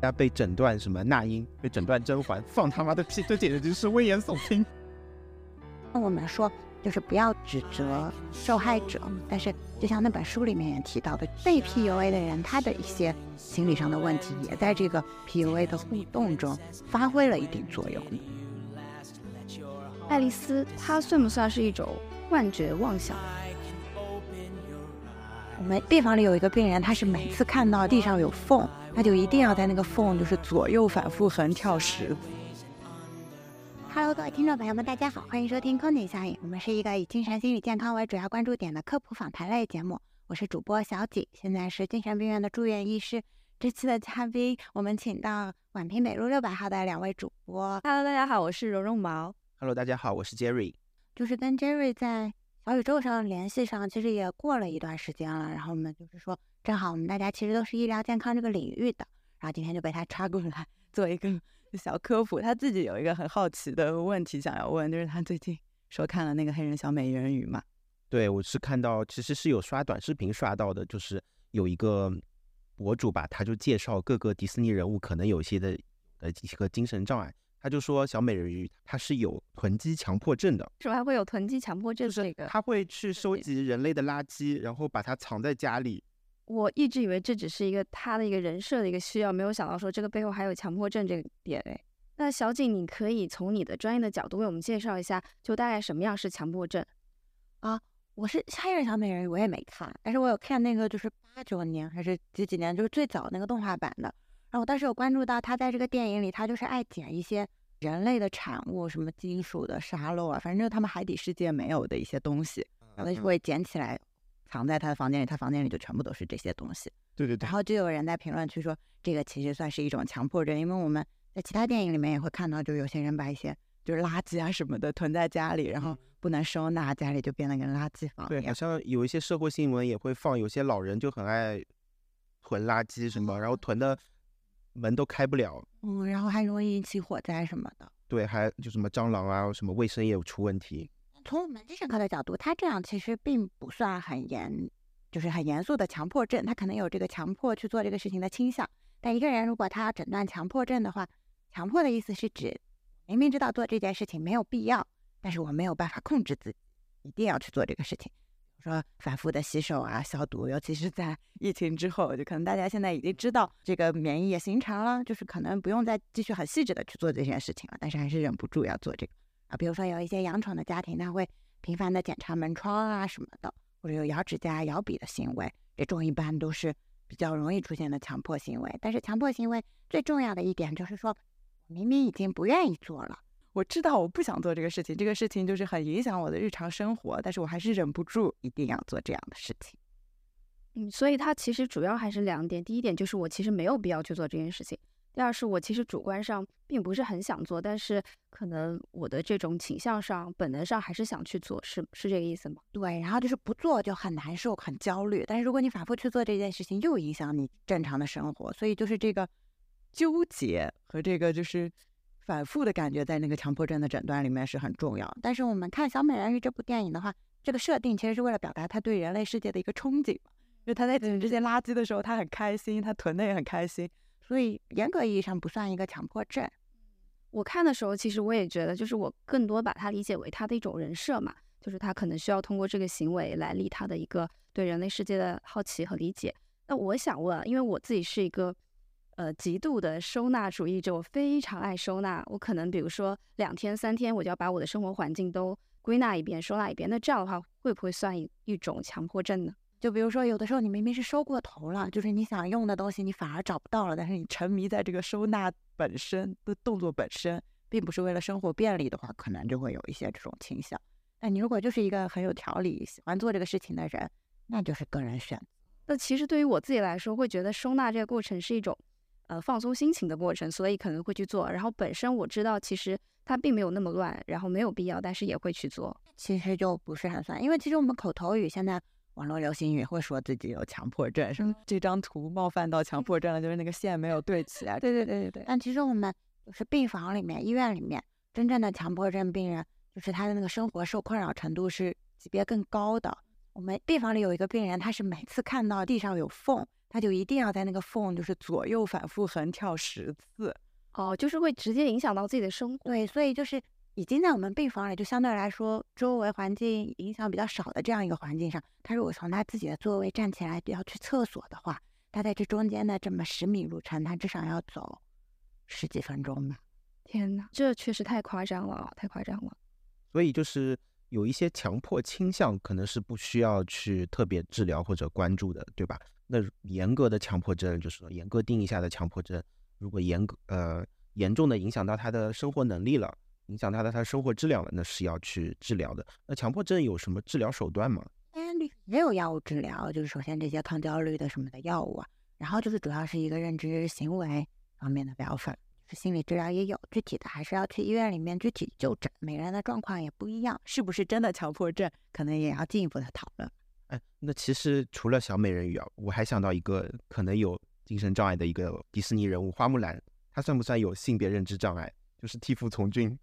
要被诊断什么那英，被诊断甄嬛，放他妈的屁，这简直就是危言耸听。那我们说，就是不要指责受害者，但是就像那本书里面也提到的，被 PUA 的人他的一些心理上的问题，也在这个 PUA 的互动中发挥了一定作用。爱丽丝，她算不算是一种幻觉妄想？我们病房里有一个病人，他是每次看到地上有缝，他就一定要在那个缝就是左右反复横跳十。Hello，各位听众朋友们，大家好，欢迎收听空姐效应。我们是一个以精神心理健康为主要关注点的科普访谈类节目。我是主播小景，现在是精神病院的住院医师。这期的嘉宾，我们请到宛平北路六百号的两位主播。Hello，大家好，我是蓉蓉毛。Hello，大家好，我是 Jerry。就是跟 Jerry 在。小宇宙上联系上，其实也过了一段时间了。然后我们就是说，正好我们大家其实都是医疗健康这个领域的，然后今天就被他抓过来做一个 小科普。他自己有一个很好奇的问题想要问，就是他最近说看了那个黑人小美人鱼嘛？对，我是看到其实是有刷短视频刷到的，就是有一个博主吧，他就介绍各个迪士尼人物可能有些的呃一个精神障碍。他就说小美人鱼它是有囤积强迫症的，为什么还会有囤积强迫症？这个他会去收集人类的垃圾，然后把它藏在家里。我一直以为这只是一个他的一个人设的一个需要，没有想到说这个背后还有强迫症这个点哎。那小景，你可以从你的专业的角度为我们介绍一下，就大概什么样是强迫症啊？我是黑人小美人鱼，我也没看，但是我有看那个就是八九年还是几几年，就是最早那个动画版的。然后我当时有关注到他在这个电影里，他就是爱捡一些人类的产物，什么金属的沙漏啊，反正就是他们海底世界没有的一些东西，然后就会捡起来藏在他的房间里，他房间里就全部都是这些东西。对对对。然后就有人在评论区说，这个其实算是一种强迫症，因为我们在其他电影里面也会看到，就有些人把一些就是垃圾啊什么的囤在家里，然后不能收纳，家里就变得跟垃圾房一样。对，好像有一些社会新闻也会放，有些老人就很爱囤垃圾什么，然后囤的。门都开不了，嗯，然后还容易引起火灾什么的。对，还就什么蟑螂啊，什么卫生也有出问题。从我们精神科的角度，他这样其实并不算很严，就是很严肃的强迫症，他可能有这个强迫去做这个事情的倾向。但一个人如果他要诊断强迫症的话，强迫的意思是指明明知道做这件事情没有必要，但是我没有办法控制自己，一定要去做这个事情。比如说反复的洗手啊、消毒，尤其是在疫情之后，就可能大家现在已经知道这个免疫也形成了，就是可能不用再继续很细致的去做这件事情了，但是还是忍不住要做这个啊。比如说有一些养宠的家庭，他会频繁的检查门窗啊什么的，或者有咬指甲、咬笔的行为，这种一般都是比较容易出现的强迫行为。但是强迫行为最重要的一点就是说，明明已经不愿意做了。我知道我不想做这个事情，这个事情就是很影响我的日常生活，但是我还是忍不住一定要做这样的事情。嗯，所以它其实主要还是两点，第一点就是我其实没有必要去做这件事情，第二是我其实主观上并不是很想做，但是可能我的这种倾向上、本能上还是想去做，是是这个意思吗？对，然后就是不做就很难受、很焦虑，但是如果你反复去做这件事情，又影响你正常的生活，所以就是这个纠结和这个就是。反复的感觉在那个强迫症的诊断里面是很重要。但是我们看《小美人鱼》这部电影的话，这个设定其实是为了表达他对人类世界的一个憧憬。就他在捡这些垃圾的时候，他很开心，他囤的也很开心。所以严格意义上不算一个强迫症。我看的时候，其实我也觉得，就是我更多把它理解为他的一种人设嘛，就是他可能需要通过这个行为来立他的一个对人类世界的好奇和理解。那我想问，因为我自己是一个。呃，极度的收纳主义者，我非常爱收纳。我可能比如说两天三天，我就要把我的生活环境都归纳一遍、收纳一遍。那这样的话，会不会算一一种强迫症呢？就比如说，有的时候你明明是收过头了，就是你想用的东西，你反而找不到了，但是你沉迷在这个收纳本身的动作本身，并不是为了生活便利的话，可能就会有一些这种倾向。那你如果就是一个很有条理、喜欢做这个事情的人，那就是个人选。那其实对于我自己来说，会觉得收纳这个过程是一种。呃，放松心情的过程，所以可能会去做。然后本身我知道，其实它并没有那么乱，然后没有必要，但是也会去做。其实就不是很算，因为其实我们口头语现在网络流行语会说自己有强迫症，什么这张图冒犯到强迫症了，就是那个线没有对齐啊。对对对对对。但其实我们就是病房里面、医院里面真正的强迫症病人，就是他的那个生活受困扰程度是级别更高的。我们病房里有一个病人，他是每次看到地上有缝。他就一定要在那个缝就是左右反复横跳十次。哦，就是会直接影响到自己的生活。对，所以就是已经在我们病房里，就相对来说周围环境影响比较少的这样一个环境上，他如果从他自己的座位站起来要去厕所的话，他在这中间的这么十米路程，他至少要走十几分钟吧。天呐，这确实太夸张了，太夸张了。所以就是有一些强迫倾向，可能是不需要去特别治疗或者关注的，对吧？那严格的强迫症，就是说严格定义下的强迫症，如果严格呃严重的影响到他的生活能力了，影响他的他生活质量了，那是要去治疗的。那强迫症有什么治疗手段吗？嗯，也有药物治疗，就是首先这些抗焦虑的什么的药物啊，然后就是主要是一个认知行为方面的疗法。是心理治疗也有，具体的还是要去医院里面具体就诊，每个人的状况也不一样，是不是真的强迫症，可能也要进一步的讨论。哎，那其实除了小美人鱼啊，我还想到一个可能有精神障碍的一个迪士尼人物花木兰，她算不算有性别认知障碍？就是替父从军。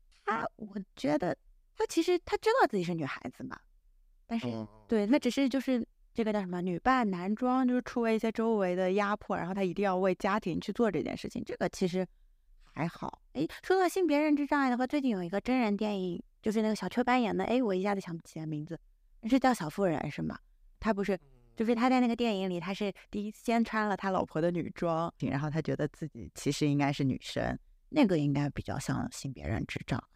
她，我觉得她其实她知道自己是女孩子嘛，但是对，那只是就是这个叫什么女扮男装，就是出了一些周围的压迫，然后她一定要为家庭去做这件事情，这个其实。还好，哎，说到性别认知障碍的话，最近有一个真人电影，就是那个小雀斑演的，哎，我一下子想不起来名字，是叫小妇人是吗？他不是，就是他在那个电影里，他是第一先穿了他老婆的女装，然后他觉得自己其实应该是女生，那个应该比较像性别认知障碍。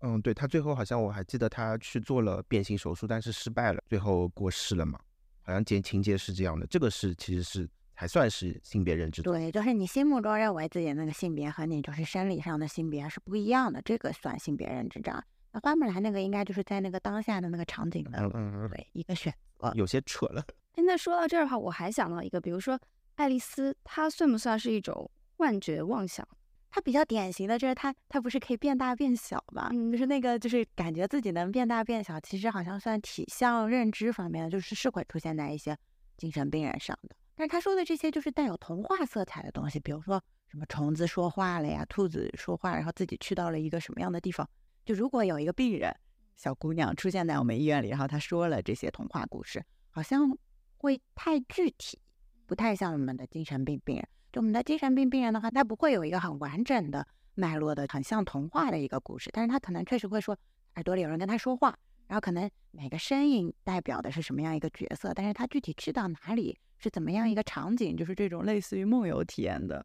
嗯，对他最后好像我还记得他去做了变性手术，但是失败了，最后过世了嘛，好像情情节是这样的，这个是其实是。还算是性别认知。对，就是你心目中认为自己的那个性别和你就是生理上的性别是不一样的，这个算性别认知障碍。那花木兰那个应该就是在那个当下的那个场景的，嗯嗯对一个选择，有些扯了。现在说到这儿的话，我还想到一个，比如说爱丽丝，她算不算是一种幻觉妄想？她比较典型的就是它，它不是可以变大变小嘛？嗯，就是那个就是感觉自己能变大变小，其实好像算体相认知方面的，就是是会出现在一些精神病人上的。但是他说的这些就是带有童话色彩的东西，比如说什么虫子说话了呀，兔子说话，然后自己去到了一个什么样的地方。就如果有一个病人小姑娘出现在我们医院里，然后她说了这些童话故事，好像会太具体，不太像我们的精神病病人。就我们的精神病病人的话，他不会有一个很完整的脉络的，很像童话的一个故事，但是他可能确实会说耳朵里有人跟他说话，然后可能每个声音代表的是什么样一个角色，但是他具体去到哪里。是怎么样一个场景？就是这种类似于梦游体验的，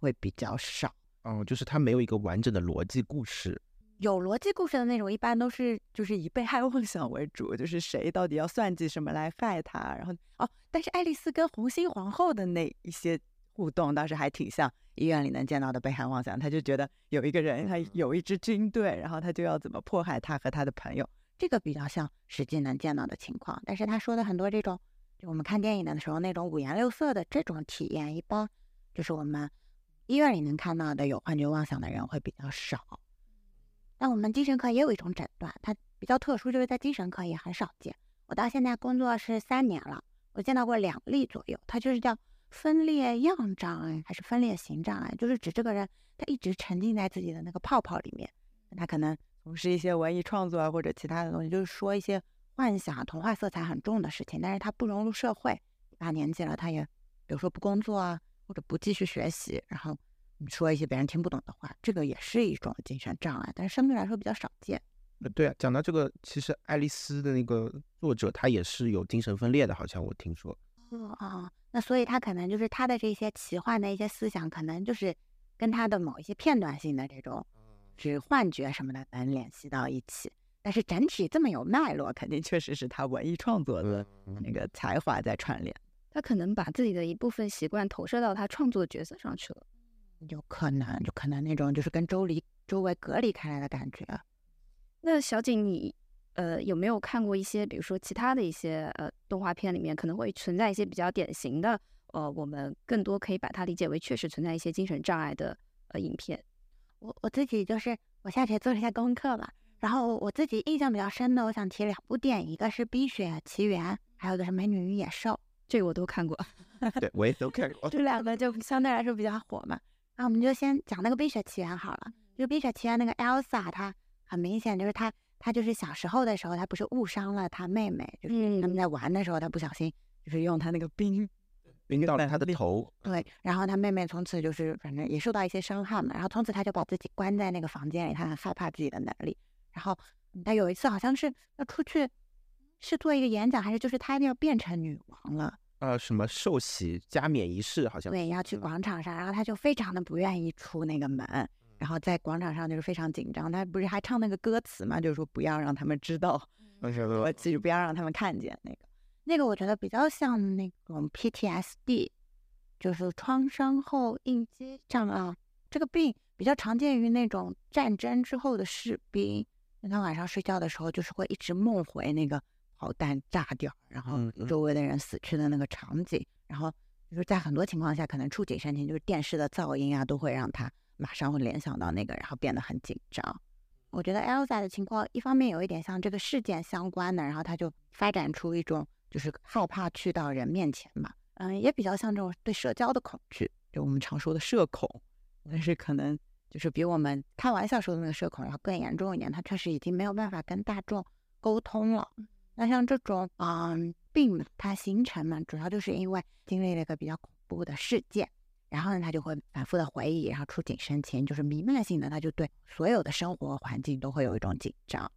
会比较少。嗯，就是他没有一个完整的逻辑故事。有逻辑故事的那种，一般都是就是以被害妄想为主，就是谁到底要算计什么来害他。然后哦，但是爱丽丝跟红心皇后的那一些互动，倒是还挺像医院里能见到的被害妄想。他就觉得有一个人，他有一支军队，然后他就要怎么迫害他和他的朋友，这个比较像实际能见到的情况。但是他说的很多这种。就我们看电影的时候，那种五颜六色的这种体验，一般就是我们医院里能看到的有幻觉妄想的人会比较少。但我们精神科也有一种诊断，它比较特殊，就是在精神科也很少见。我到现在工作是三年了，我见到过两例左右。它就是叫分裂样障碍还是分裂型障碍，就是指这个人他一直沉浸在自己的那个泡泡里面，他可能从事一些文艺创作啊或者其他的东西，就是说一些。幻想、童话色彩很重的事情，但是他不融入社会，大年纪了，他也，比如说不工作啊，或者不继续学习，然后你说一些别人听不懂的话，这个也是一种精神障碍，但是相对来说比较少见。呃，对啊，讲到这个，其实爱丽丝的那个作者他也是有精神分裂的，好像我听说。哦哦，那所以他可能就是他的这些奇幻的一些思想，可能就是跟他的某一些片段性的这种，是幻觉什么的能联系到一起。但是整体这么有脉络，肯定确实是他文艺创作的那个才华在串联。他可能把自己的一部分习惯投射到他创作角色上去了，有可能，就可能那种就是跟周离周围隔离开来的感觉。那小景，你呃有没有看过一些，比如说其他的一些呃动画片里面可能会存在一些比较典型的，呃，我们更多可以把它理解为确实存在一些精神障碍的呃影片？我我自己就是我下学做了一下功课嘛。然后我自己印象比较深的，我想提两部电影，一个是《冰雪奇缘》，还有一个是《美女与野兽》，这个我都看过。对，我也都看过。这两个就相对来说比较火嘛。那我们就先讲那个《冰雪奇缘》好了。就《冰雪奇缘》那个 Elsa，她很明显就是她，她就是小时候的时候，他不是误伤了他妹妹，就是他们在玩的时候，他不小心就是用他那个冰冰到了他的头。对，然后他妹妹从此就是反正也受到一些伤害嘛，然后从此他就把自己关在那个房间里，他很害怕自己的能力。然后他有一次好像是要出去，是做一个演讲，还是就是他要变成女王了？呃，什么受洗加冕仪式好像对，要去广场上，然后他就非常的不愿意出那个门，然后在广场上就是非常紧张。他不是还唱那个歌词嘛，就是说不要让他们知道，我记住不要让他们看见那个。那个我觉得比较像那种 PTSD，就是创伤后应激障碍。这个病比较常见于那种战争之后的士兵，那他晚上睡觉的时候就是会一直梦回那个。炮弹炸掉，然后周围的人死去的那个场景，然后就是在很多情况下，可能触景生情，就是电视的噪音啊，都会让他马上会联想到那个，然后变得很紧张。我觉得 Elsa 的情况，一方面有一点像这个事件相关的，然后他就发展出一种就是害怕去到人面前嘛，嗯，也比较像这种对社交的恐惧，就我们常说的社恐，但是可能就是比我们开玩笑说的那个社恐要更严重一点，他确实已经没有办法跟大众沟通了。那像这种嗯病，它形成嘛，主要就是因为经历了一个比较恐怖的事件，然后呢，他就会反复的回忆，然后触景生情，就是弥漫性的，他就对所有的生活环境都会有一种紧张。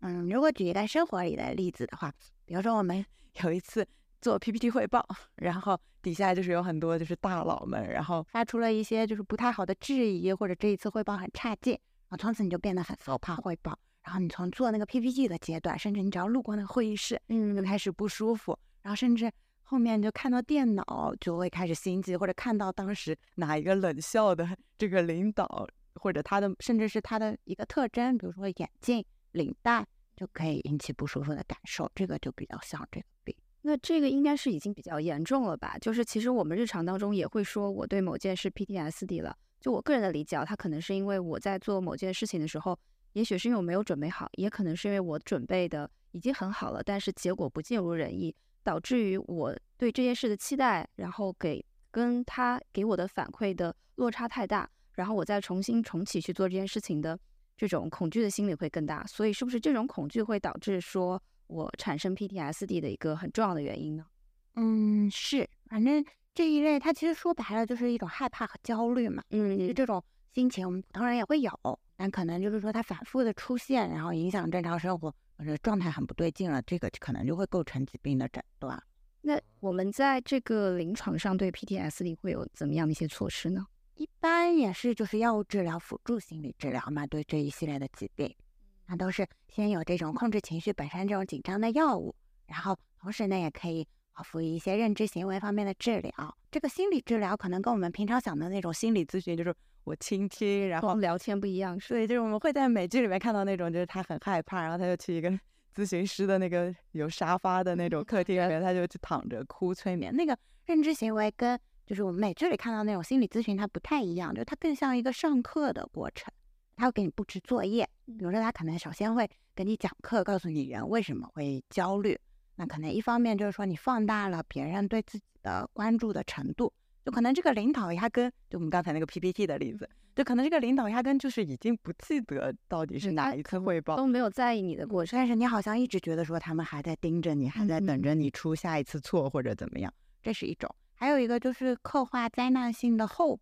嗯，如果举一个生活里的例子的话，比如说我们 有一次做 PPT 汇报，然后底下就是有很多就是大佬们，然后发出了一些就是不太好的质疑，或者这一次汇报很差劲，啊，从此你就变得很害怕汇报。然后你从做那个 PPT 的阶段，甚至你只要路过那个会议室，嗯，就开始不舒服。然后甚至后面就看到电脑就会开始心悸，或者看到当时哪一个冷笑的这个领导，或者他的甚至是他的一个特征，比如说眼镜、领带，就可以引起不舒服的感受。这个就比较像这个病。那这个应该是已经比较严重了吧？就是其实我们日常当中也会说我对某件事 PTSD 了。就我个人的理解，它可能是因为我在做某件事情的时候。也许是因为我没有准备好，也可能是因为我准备的已经很好了，但是结果不尽如人意，导致于我对这件事的期待，然后给跟他给我的反馈的落差太大，然后我再重新重启去做这件事情的这种恐惧的心理会更大。所以，是不是这种恐惧会导致说我产生 PTSD 的一个很重要的原因呢？嗯，是，反正这一类它其实说白了就是一种害怕和焦虑嘛。嗯，就这种心情，我们普通人也会有。但可能就是说，它反复的出现，然后影响正常生活，或者状态很不对劲了，这个可能就会构成疾病的诊断。那我们在这个临床上对 PTSD 会有怎么样的一些措施呢？一般也是就是药物治疗辅助心理治疗嘛，对这一系列的疾病，那都是先有这种控制情绪本身这种紧张的药物，然后同时呢也可以啊辅以一些认知行为方面的治疗。这个心理治疗可能跟我们平常想的那种心理咨询就是。我倾听，然后聊天不一样，对，就是我们会在美剧里面看到那种，就是他很害怕，然后他就去一个 咨询师的那个有沙发的那种 客厅里面，他就去躺着哭催眠。那个认知行为跟就是我们美剧里看到那种心理咨询，它不太一样，就它更像一个上课的过程，他会给你布置作业，比如说他可能首先会给你讲课，告诉你人为什么会焦虑，那可能一方面就是说你放大了别人对自己的关注的程度。就可能这个领导压根，就我们刚才那个 PPT 的例子，就可能这个领导压根就是已经不记得到底是哪一次汇报，都没有在意你的过程，但是你好像一直觉得说他们还在盯着你，还在等着你出下一次错或者怎么样，这是一种。还有一个就是刻画灾难性的后果，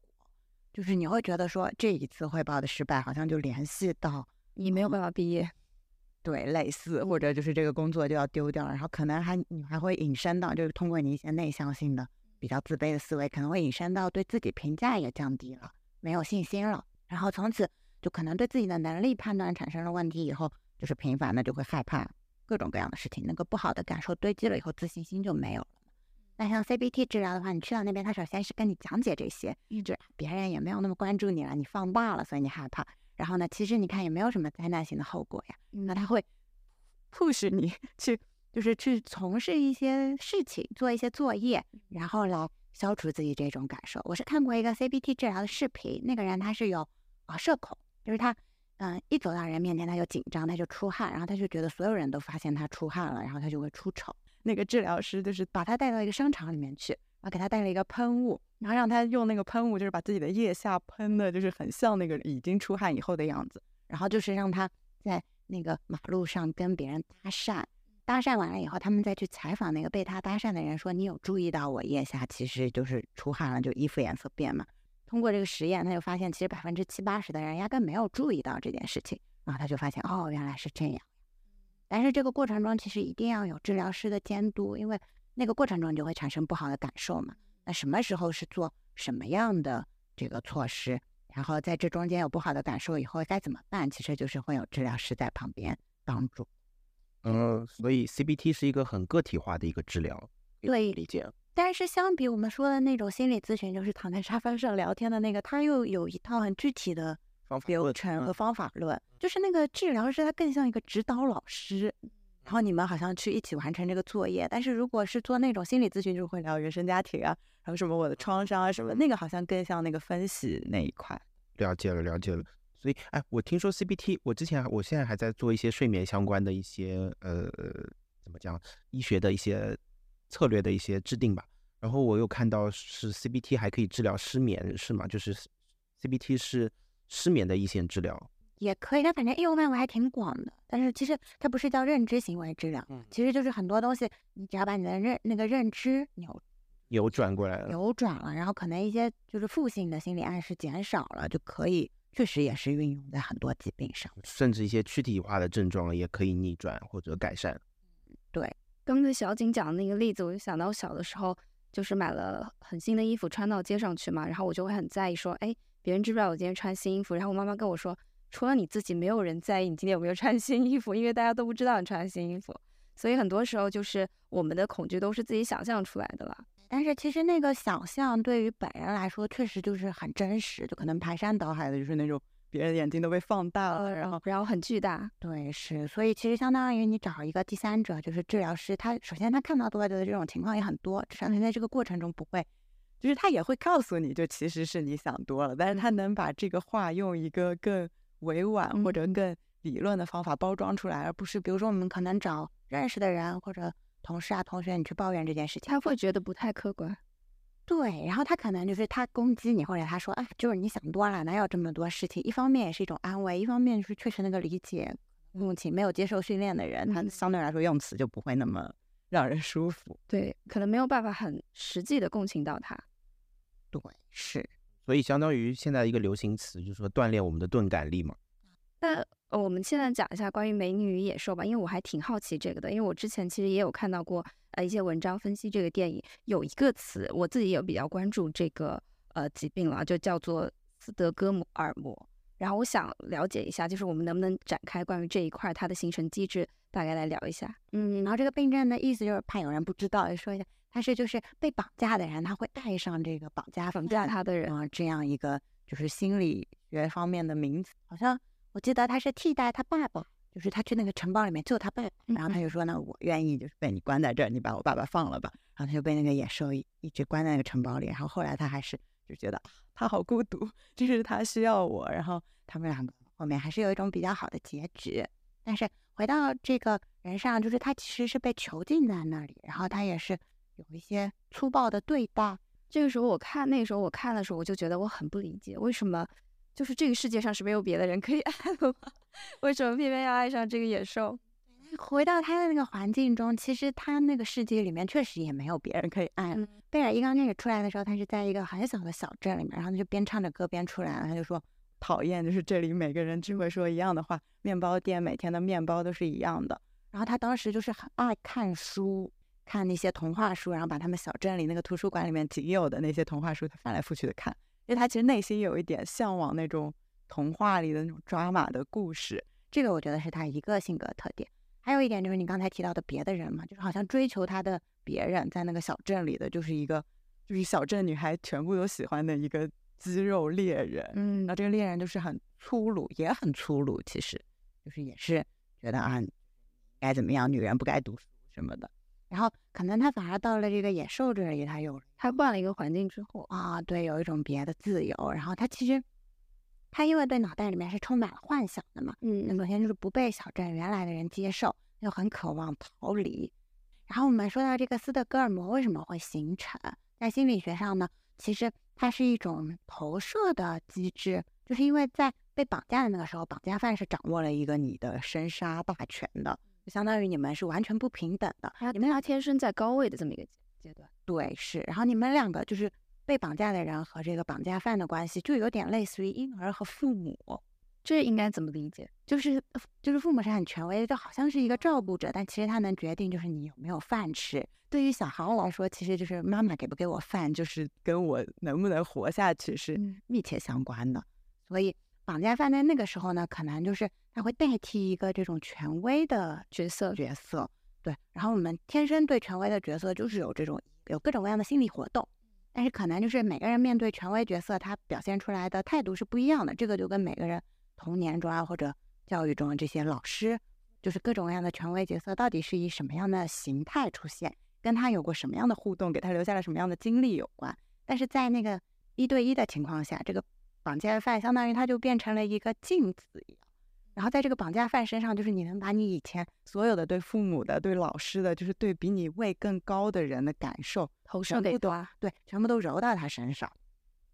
就是你会觉得说这一次汇报的失败好像就联系到你没有办法毕业，对，类似或者就是这个工作就要丢掉了，然后可能还你还会引申到就是通过你一些内向性的。比较自卑的思维可能会引申到对自己评价也降低了，没有信心了，然后从此就可能对自己的能力判断产生了问题，以后就是频繁的就会害怕各种各样的事情，那个不好的感受堆积了以后，自信心就没有了。那像 CBT 治疗的话，你去到那边，他首先是跟你讲解这些，一直别人也没有那么关注你了，你放大了，所以你害怕。然后呢，其实你看也没有什么灾难性的后果呀，那他会 push 你 去。就是去从事一些事情，做一些作业，然后来消除自己这种感受。我是看过一个 CBT 治疗的视频，那个人他是有啊社恐，就是他嗯一走到人面前他就紧张，他就出汗，然后他就觉得所有人都发现他出汗了，然后他就会出丑。那个治疗师就是把他带到一个商场里面去，然后给他带了一个喷雾，然后让他用那个喷雾，就是把自己的腋下喷的，就是很像那个已经出汗以后的样子，然后就是让他在那个马路上跟别人搭讪。搭讪完了以后，他们再去采访那个被他搭讪的人，说你有注意到我腋下其实就是出汗了，就衣服颜色变嘛？通过这个实验，他就发现其实百分之七八十的人压根没有注意到这件事情，然后他就发现哦，原来是这样。但是这个过程中其实一定要有治疗师的监督，因为那个过程中你就会产生不好的感受嘛。那什么时候是做什么样的这个措施？然后在这中间有不好的感受以后该怎么办？其实就是会有治疗师在旁边帮助。嗯，所以 CBT 是一个很个体化的一个治疗，对，理解。但是相比我们说的那种心理咨询，就是躺在沙发上聊天的那个，他又有一套很具体的流程和方法论。就是那个治疗师，他更像一个指导老师，然后你们好像去一起完成这个作业。但是如果是做那种心理咨询，就会聊原生家庭啊，还有什么我的创伤啊什么，那个好像更像那个分析那一块。了解了，了解了。所以，哎，我听说 CBT，我之前我现在还在做一些睡眠相关的一些呃，怎么讲，医学的一些策略的一些制定吧。然后我又看到是 CBT 还可以治疗失眠，是吗？就是 CBT 是失眠的一线治疗，也可以。它反正应用范围还挺广的。但是其实它不是叫认知行为治疗，其实就是很多东西，你只要把你的认那个认知扭扭转过来了，扭转了，然后可能一些就是负性的心理暗示减少了，就可以。确实也是运用在很多疾病上，甚至一些躯体化的症状也可以逆转或者改善。对，刚才小景讲的那个例子，我就想到我小的时候，就是买了很新的衣服穿到街上去嘛，然后我就会很在意说，哎，别人知不知道我今天穿新衣服？然后我妈妈跟我说，除了你自己，没有人在意你今天有没有穿新衣服，因为大家都不知道你穿新衣服。所以很多时候就是我们的恐惧都是自己想象出来的啦。但是其实那个想象对于本人来说，确实就是很真实，就可能排山倒海的，就是那种别人眼睛都被放大了，然后然后很巨大。对，是，所以其实相当于你找一个第三者，就是治疗师，他首先他看到多的这种情况也很多，至少他在这个过程中不会，就是他也会告诉你就其实是你想多了，但是他能把这个话用一个更委婉或者更理论的方法包装出来，而不是比如说我们可能找认识的人或者。同事啊，同学，你去抱怨这件事情，他会觉得不太客观。对，然后他可能就是他攻击你，或者他说啊，就是你想多了，哪有这么多事情？一方面也是一种安慰，一方面就是确实能够理解共情没有接受训练的人，他相对来说用词就不会那么让人舒服。对，可能没有办法很实际的共情到他。对，是。所以相当于现在一个流行词，就是说锻炼我们的钝感力嘛。那我们现在讲一下关于《美女与野兽》吧，因为我还挺好奇这个的，因为我之前其实也有看到过呃一些文章分析这个电影，有一个词我自己也比较关注这个呃疾病了，就叫做斯德哥尔摩。然后我想了解一下，就是我们能不能展开关于这一块它的形成机制，大概来聊一下。嗯，然后这个病症的意思就是怕有人不知道，说一下，它是就是被绑架的人他会爱上这个绑架绑架他的人啊，这样一个就是心理学方面的名词，好像。我记得他是替代他爸爸，就是他去那个城堡里面救他爸爸，然后他就说呢，我愿意就是被你关在这儿，你把我爸爸放了吧。然后他就被那个野兽一直关在那个城堡里。然后后来他还是就觉得他好孤独，就是他需要我。然后他们两个后面还是有一种比较好的结局。但是回到这个人上，就是他其实是被囚禁在那里，然后他也是有一些粗暴的对待。这个时候我看那个时候我看的时候，我就觉得我很不理解为什么。就是这个世界上是没有别的人可以爱的吗？为什么偏偏要爱上这个野兽？回到他的那个环境中，其实他那个世界里面确实也没有别人可以爱了。贝尔一刚开始出来的时候，他是在一个很小的小镇里面，然后他就边唱着歌边出来了。他就说讨厌，就是这里每个人只会说一样的话，面包店每天的面包都是一样的。然后他当时就是很爱看书，看那些童话书，然后把他们小镇里那个图书馆里面仅有的那些童话书，他翻来覆去的看。因为他其实内心有一点向往那种童话里的那种抓马的故事，这个我觉得是他一个性格特点。还有一点就是你刚才提到的别的人嘛，就是好像追求他的别人在那个小镇里的就是一个，就是小镇女孩全部都喜欢的一个肌肉猎人。嗯，那这个猎人就是很粗鲁，也很粗鲁，其实就是也是觉得啊，该怎么样，女人不该读书什么的。然后可能他反而到了这个野兽这里，他有他换了一个环境之后啊，对，有一种别的自由。然后他其实他因为对脑袋里面是充满了幻想的嘛，嗯，那首先就是不被小镇原来的人接受，又很渴望逃离。然后我们说到这个斯德哥尔摩为什么会形成，在心理学上呢，其实它是一种投射的机制，就是因为在被绑架的那个时候，绑架犯是掌握了一个你的生杀大权的。就相当于你们是完全不平等的。你们俩天生在高位的这么一个阶段，对，是。然后你们两个就是被绑架的人和这个绑架犯的关系，就有点类似于婴儿和父母。这应该怎么理解？就是就是父母是很权威的，就好像是一个照顾者，但其实他能决定就是你有没有饭吃。对于小孩来说，其实就是妈妈给不给我饭，就是跟我能不能活下去是密切相关的。所以绑架犯在那个时候呢，可能就是他会代替一个这种权威的角色角色。对，然后我们天生对权威的角色就是有这种有各种各样的心理活动，但是可能就是每个人面对权威角色，他表现出来的态度是不一样的。这个就跟每个人。童年中啊，或者教育中这些老师，就是各种各样的权威角色，到底是以什么样的形态出现，跟他有过什么样的互动，给他留下了什么样的经历有关。但是在那个一对一的情况下，这个绑架犯相当于他就变成了一个镜子一样，然后在这个绑架犯身上，就是你能把你以前所有的对父母的、对老师的，就是对比你位更高的人的感受投射给他，对，全部都揉到他身上，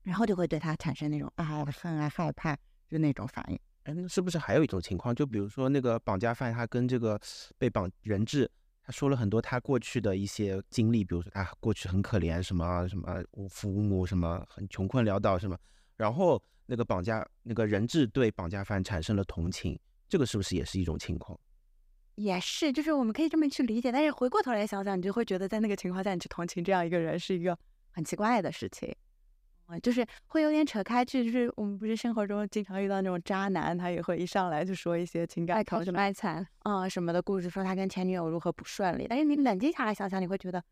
然后就会对他产生那种爱、恨啊、害怕。就那种反应，哎，那是不是还有一种情况？就比如说那个绑架犯，他跟这个被绑人质，他说了很多他过去的一些经历，比如说他过去很可怜，什么什么无父无母，什么很穷困潦倒，什么。然后那个绑架那个人质对绑架犯产生了同情，这个是不是也是一种情况？也是，就是我们可以这么去理解。但是回过头来想想，你就会觉得在那个情况下，你去同情这样一个人是一个很奇怪的事情。啊，就是会有点扯开去，就是我们不是生活中经常遇到那种渣男，他也会一上来就说一些情感爱考什么爱惨啊什么的故事，说他跟前女友如何不顺利。但是你冷静下来想想，你会觉得，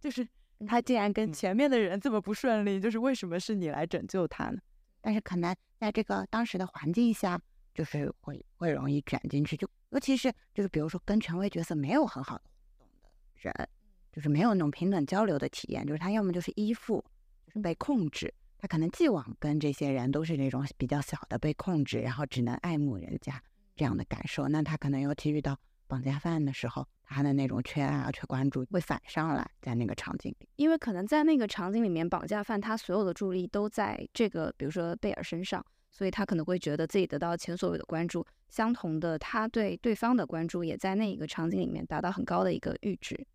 就是他竟然跟前面的人这么不顺利，就是为什么是你来拯救他呢？但是可能在这个当时的环境下，就是会会容易卷进去，就尤其是就是比如说跟权威角色没有很好的人，就是没有那种平等交流的体验，就是他要么就是依附。就是被控制，他可能既往跟这些人都是那种比较小的被控制，然后只能爱慕人家这样的感受。那他可能尤其遇到绑架犯的时候，他的那种缺爱啊、缺关注会反上来，在那个场景里，因为可能在那个场景里面，绑架犯他所有的注意力都在这个，比如说贝尔身上，所以他可能会觉得自己得到前所未有的关注。相同的，他对对方的关注也在那一个场景里面达到很高的一个阈值。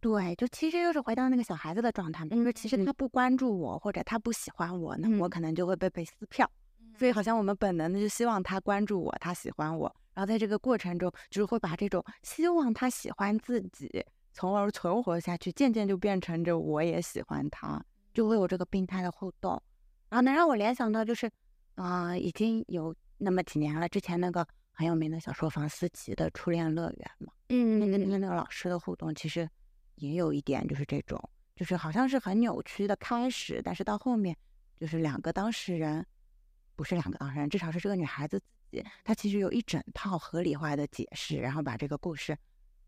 对，就其实又是回到那个小孩子的状态嘛，因为其实他不关注我，或者他不喜欢我，那我可能就会被被撕票。所以好像我们本能的就希望他关注我，他喜欢我，然后在这个过程中，就是会把这种希望他喜欢自己，从而存活下去，渐渐就变成着我也喜欢他，就会有这个病态的互动。然后能让我联想到就是，啊，已经有那么几年了，之前那个很有名的小说房思琪的初恋乐园嘛，嗯，那个那个那个老师的互动其实。也有一点就是这种，就是好像是很扭曲的开始，但是到后面就是两个当事人，不是两个当事人，至少是这个女孩子自己，她其实有一整套合理化的解释，然后把这个故事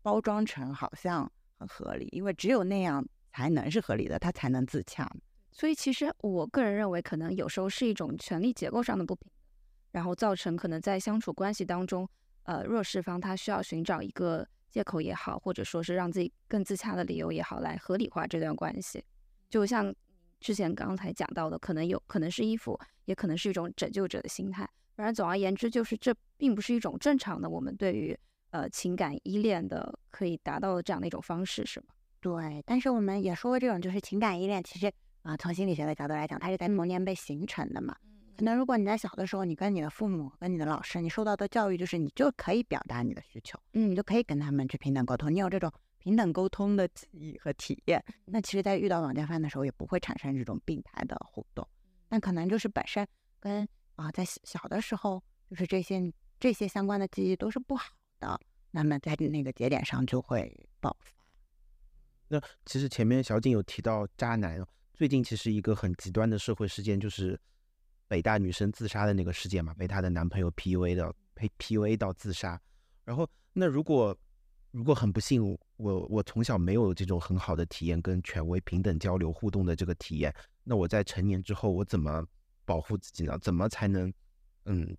包装成好像很合理，因为只有那样才能是合理的，他才能自洽。所以其实我个人认为，可能有时候是一种权力结构上的不平，然后造成可能在相处关系当中，呃，弱势方他需要寻找一个。借口也好，或者说是让自己更自洽的理由也好，来合理化这段关系。就像之前刚才讲到的，可能有可能是依附，也可能是一种拯救者的心态。反正总而言之，就是这并不是一种正常的我们对于呃情感依恋的可以达到的这样的一种方式，是吗？对。但是我们也说过，这种就是情感依恋，其实啊，从心理学的角度来讲，它是在童年被形成的嘛。可能如果你在小的时候，你跟你的父母、跟你的老师，你受到的教育就是你就可以表达你的需求，嗯，你就可以跟他们去平等沟通，你有这种平等沟通的记忆和体验，那其实，在遇到绑架犯的时候，也不会产生这种病态的互动。但可能就是本身跟啊，在小的时候，就是这些这些相关的记忆都是不好的，那么在那个节点上就会爆发。那其实前面小景有提到渣男，最近其实一个很极端的社会事件就是。北大女生自杀的那个事件嘛，被她的男朋友 PUA 的，被 PUA 到自杀。然后，那如果如果很不幸，我我从小没有这种很好的体验，跟权威平等交流互动的这个体验，那我在成年之后，我怎么保护自己呢？怎么才能嗯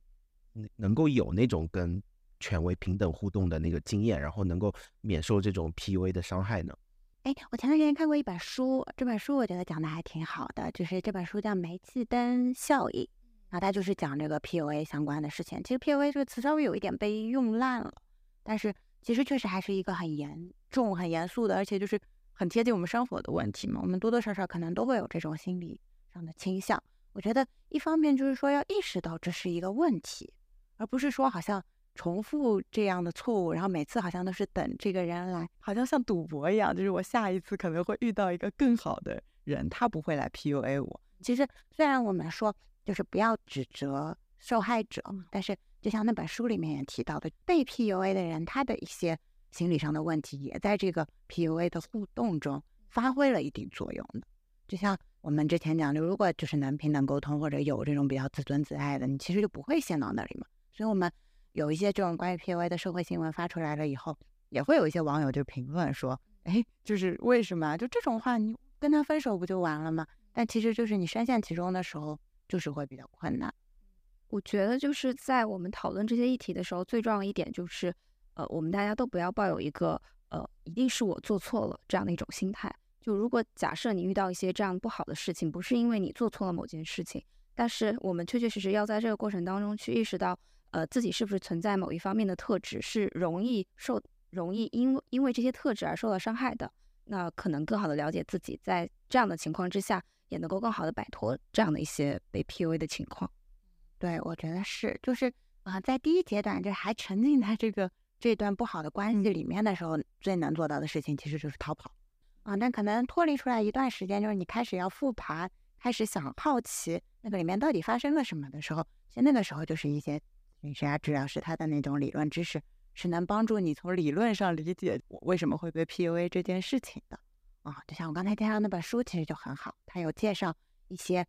能够有那种跟权威平等互动的那个经验，然后能够免受这种 PUA 的伤害呢？哎，我前段时间看过一本书，这本书我觉得讲的还挺好的，就是这本书叫《煤气灯效应》，然后它就是讲这个 PUA 相关的事情。其实 PUA 这个词稍微有一点被用烂了，但是其实确实还是一个很严重、很严肃的，而且就是很贴近我们生活的问题嘛。我们多多少少可能都会有这种心理上的倾向。我觉得一方面就是说要意识到这是一个问题，而不是说好像重复这样的错误，然后每次好像都是等这个人来，好像像赌博一样，就是我下一次可能会遇到一个更好的人，他不会来 PUA 我。其实虽然我们说就是不要指责受害者，但是就像那本书里面也提到的，被 PUA 的人他的一些心理上的问题，也在这个 PUA 的互动中发挥了一定作用的，就像。我们之前讲，就如果就是能平等沟通，或者有这种比较自尊自爱的，你其实就不会陷到那里嘛。所以，我们有一些这种关于 PUA 的社会新闻发出来了以后，也会有一些网友就评论说：“哎，就是为什么？就这种话，你跟他分手不就完了吗？”但其实就是你深陷其中的时候，就是会比较困难。我觉得就是在我们讨论这些议题的时候，最重要一点就是，呃，我们大家都不要抱有一个呃，一定是我做错了这样的一种心态。就如果假设你遇到一些这样不好的事情，不是因为你做错了某件事情，但是我们确确实实要在这个过程当中去意识到，呃，自己是不是存在某一方面的特质是容易受、容易因为因为这些特质而受到伤害的，那可能更好的了解自己，在这样的情况之下，也能够更好的摆脱这样的一些被 PUA 的情况。对，我觉得是，就是啊，在第一阶段，就还沉浸在这个这段不好的关系里面的时候，最难做到的事情其实就是逃跑。啊，那可能脱离出来一段时间，就是你开始要复盘，开始想好奇那个里面到底发生了什么的时候，其实那个时候就是一些心理学家治疗师他的那种理论知识，是能帮助你从理论上理解我为什么会被 PUA 这件事情的。啊，就像我刚才介绍那本书，其实就很好，它有介绍一些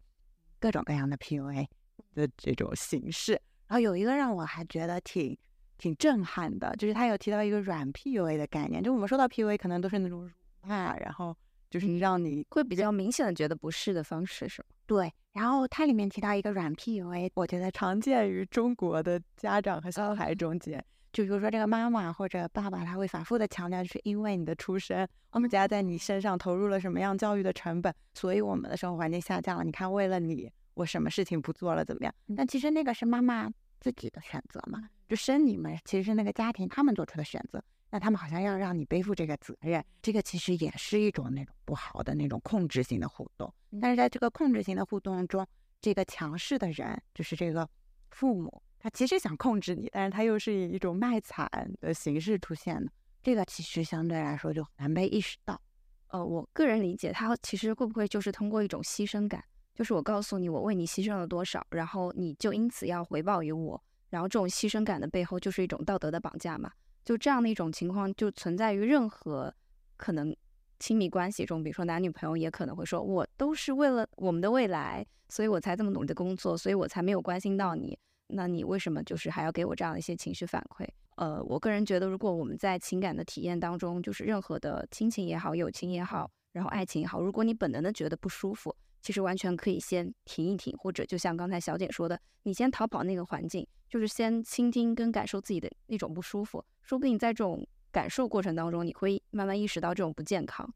各种各样的 PUA 的这种形式。然后有一个让我还觉得挺挺震撼的，就是他有提到一个软 PUA 的概念，就我们说到 PUA 可能都是那种。啊，然后就是让你会比较明显的觉得不适的方式，是吗？对。然后它里面提到一个软 PUA，我觉得常见于中国的家长和小孩中间。就比如说这个妈妈或者爸爸，他会反复的强调，就是因为你的出身，我们家在你身上投入了什么样教育的成本，所以我们的生活环境下降了。你看，为了你，我什么事情不做了，怎么样？但其实那个是妈妈自己的选择嘛，就生你们其实是那个家庭他们做出的选择。那他们好像要让你背负这个责任，这个其实也是一种那种不好的那种控制性的互动。但是在这个控制性的互动中，这个强势的人就是这个父母，他其实想控制你，但是他又是以一种卖惨的形式出现的。这个其实相对来说就难被意识到。呃，我个人理解，他其实会不会就是通过一种牺牲感，就是我告诉你我为你牺牲了多少，然后你就因此要回报于我，然后这种牺牲感的背后就是一种道德的绑架嘛。就这样的一种情况，就存在于任何可能亲密关系中，比如说男女朋友，也可能会说，我都是为了我们的未来，所以我才这么努力的工作，所以我才没有关心到你。那你为什么就是还要给我这样的一些情绪反馈？呃，我个人觉得，如果我们在情感的体验当中，就是任何的亲情也好，友情也好，然后爱情也好，如果你本能的觉得不舒服，其实完全可以先停一停，或者就像刚才小姐说的，你先逃跑那个环境，就是先倾听跟感受自己的那种不舒服。说不定在这种感受过程当中，你会慢慢意识到这种不健康。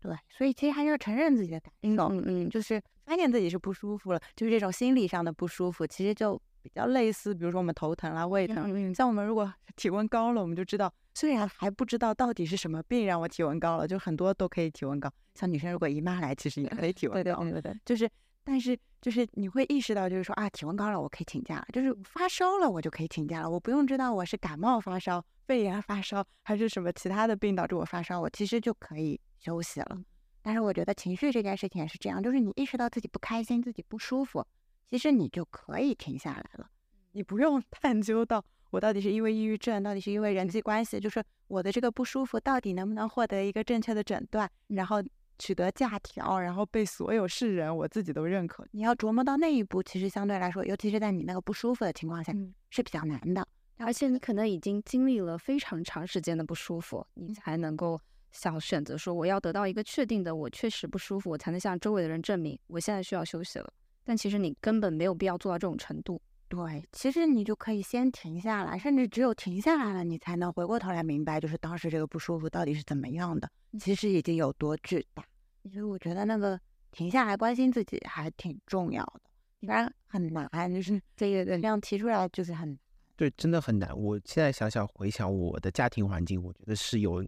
对，所以其实还是要承认自己的感受，嗯嗯，就是发现自己是不舒服了，就是这种心理上的不舒服，其实就比较类似，比如说我们头疼啦、胃疼。像我们如果体温高了，我们就知道，虽然还不知道到底是什么病让我体温高了，就很多都可以体温高。像女生如果姨妈来，其实也可以体温高。对对对对，就是。但是就是你会意识到，就是说啊，体温高了，我可以请假了；就是发烧了，我就可以请假了。我不用知道我是感冒发烧、肺炎发烧还是什么其他的病导致我发烧，我其实就可以休息了。但是我觉得情绪这件事情也是这样，就是你意识到自己不开心、自己不舒服，其实你就可以停下来了。你不用 探究到我到底是因为抑郁症，到底是因为人际关系，就是我的这个不舒服到底能不能获得一个正确的诊断，然后。取得假条，然后被所有世人我自己都认可。你要琢磨到那一步，其实相对来说，尤其是在你那个不舒服的情况下，是比较难的。而且你可能已经经历了非常长时间的不舒服，你才能够想选择说，我要得到一个确定的，我确实不舒服，我才能向周围的人证明我现在需要休息了。但其实你根本没有必要做到这种程度。对，其实你就可以先停下来，甚至只有停下来了，你才能回过头来明白，就是当时这个不舒服到底是怎么样的，其实已经有多巨大。所以我觉得那个停下来关心自己还挺重要的，不然很难，就是这个这样提出来就是很难。对，真的很难。我现在想想回想我的家庭环境，我觉得是有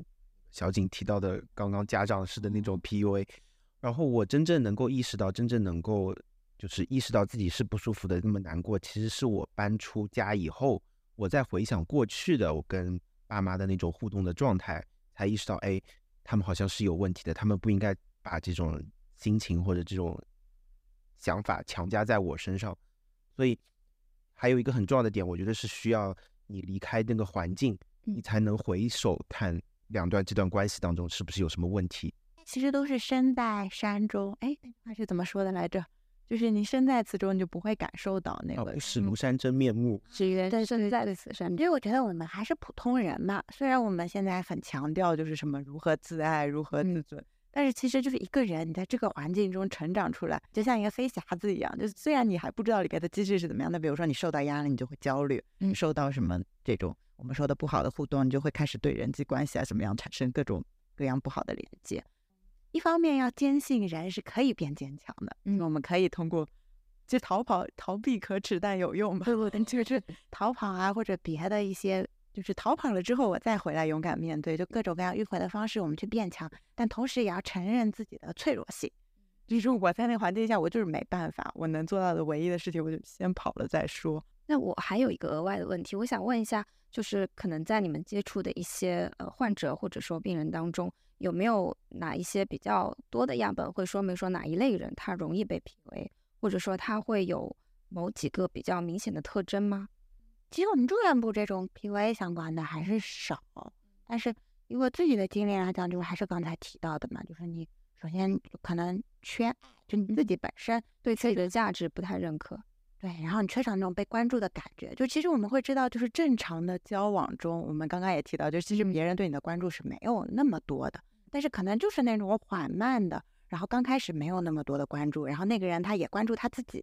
小景提到的刚刚家长式的那种 PUA。然后我真正能够意识到，真正能够就是意识到自己是不舒服的，那么难过，其实是我搬出家以后，我在回想过去的我跟爸妈的那种互动的状态，才意识到，哎，他们好像是有问题的，他们不应该把这种心情或者这种想法强加在我身上。所以还有一个很重要的点，我觉得是需要你离开那个环境，你才能回首看两段这段关系当中是不是有什么问题。其实都是身在山中，哎，那句话是怎么说的来着？就是你身在此中，你就不会感受到那个。是庐山真面目，只缘身在此山。因为我觉得我们还是普通人嘛，虽然我们现在很强调就是什么如何自爱、如何自尊，但是其实就是一个人，你在这个环境中成长出来，就像一个飞匣子一样。就是虽然你还不知道里边的机制是怎么样的，比如说你受到压力，你就会焦虑；嗯受到什么这种我们说的不好的互动，你就会开始对人际关系啊怎么样产生各种各样不好的连接。一方面要坚信人是可以变坚强的，嗯，我们可以通过就逃跑逃避可耻但有用吧，对不对？就是逃跑啊，或者别的一些，就是逃跑了之后我再回来勇敢面对，就各种各样迂回的方式，我们去变强。但同时也要承认自己的脆弱性，就是我在那环境下我就是没办法，我能做到的唯一的事情，我就先跑了再说。那我还有一个额外的问题，我想问一下，就是可能在你们接触的一些呃患者或者说病人当中。有没有哪一些比较多的样本会说明说哪一类人他容易被 PUA，或者说他会有某几个比较明显的特征吗？其实我们住院部这种 PUA 相关的还是少，但是以我自己的经历来讲，就是还是刚才提到的嘛，就是你首先可能缺爱，就你自己本身对自己的价值不太认可。对，然后你缺少那种被关注的感觉。就其实我们会知道，就是正常的交往中，我们刚刚也提到，就其实别人对你的关注是没有那么多的，但是可能就是那种缓慢的，然后刚开始没有那么多的关注，然后那个人他也关注他自己，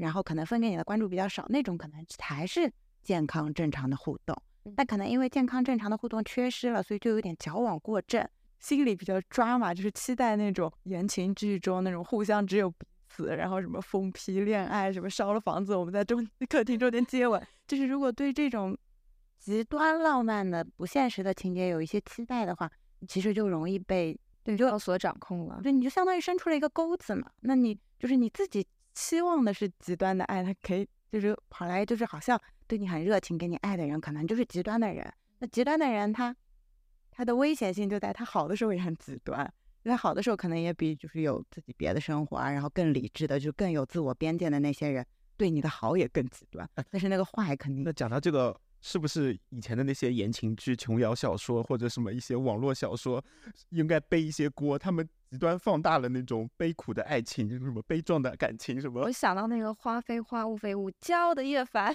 然后可能分给你的关注比较少，那种可能才是健康正常的互动。但可能因为健康正常的互动缺失了，所以就有点矫枉过正，心里比较抓嘛，就是期待那种言情剧中那种互相只有。然后什么疯批恋爱，什么烧了房子，我们在中 客厅中间接吻，就是如果对这种极端浪漫的不现实的情节有一些期待的话，其实就容易被对就所掌控了。对，你就相当于伸出了一个钩子嘛。那你就是你自己期望的是极端的爱，他可以就是跑来就是好像对你很热情，给你爱的人可能就是极端的人。那极端的人他他的危险性就在他好的时候也很极端。在好的时候，可能也比就是有自己别的生活啊，然后更理智的，就更有自我边界的那些人，对你的好也更极端。但是那个坏肯定。那讲到这个，是不是以前的那些言情剧、琼瑶小说或者什么一些网络小说，应该背一些锅？他们极端放大了那种悲苦的爱情，什么悲壮的感情，什么？我想到那个花非花，雾非雾，骄傲的叶凡，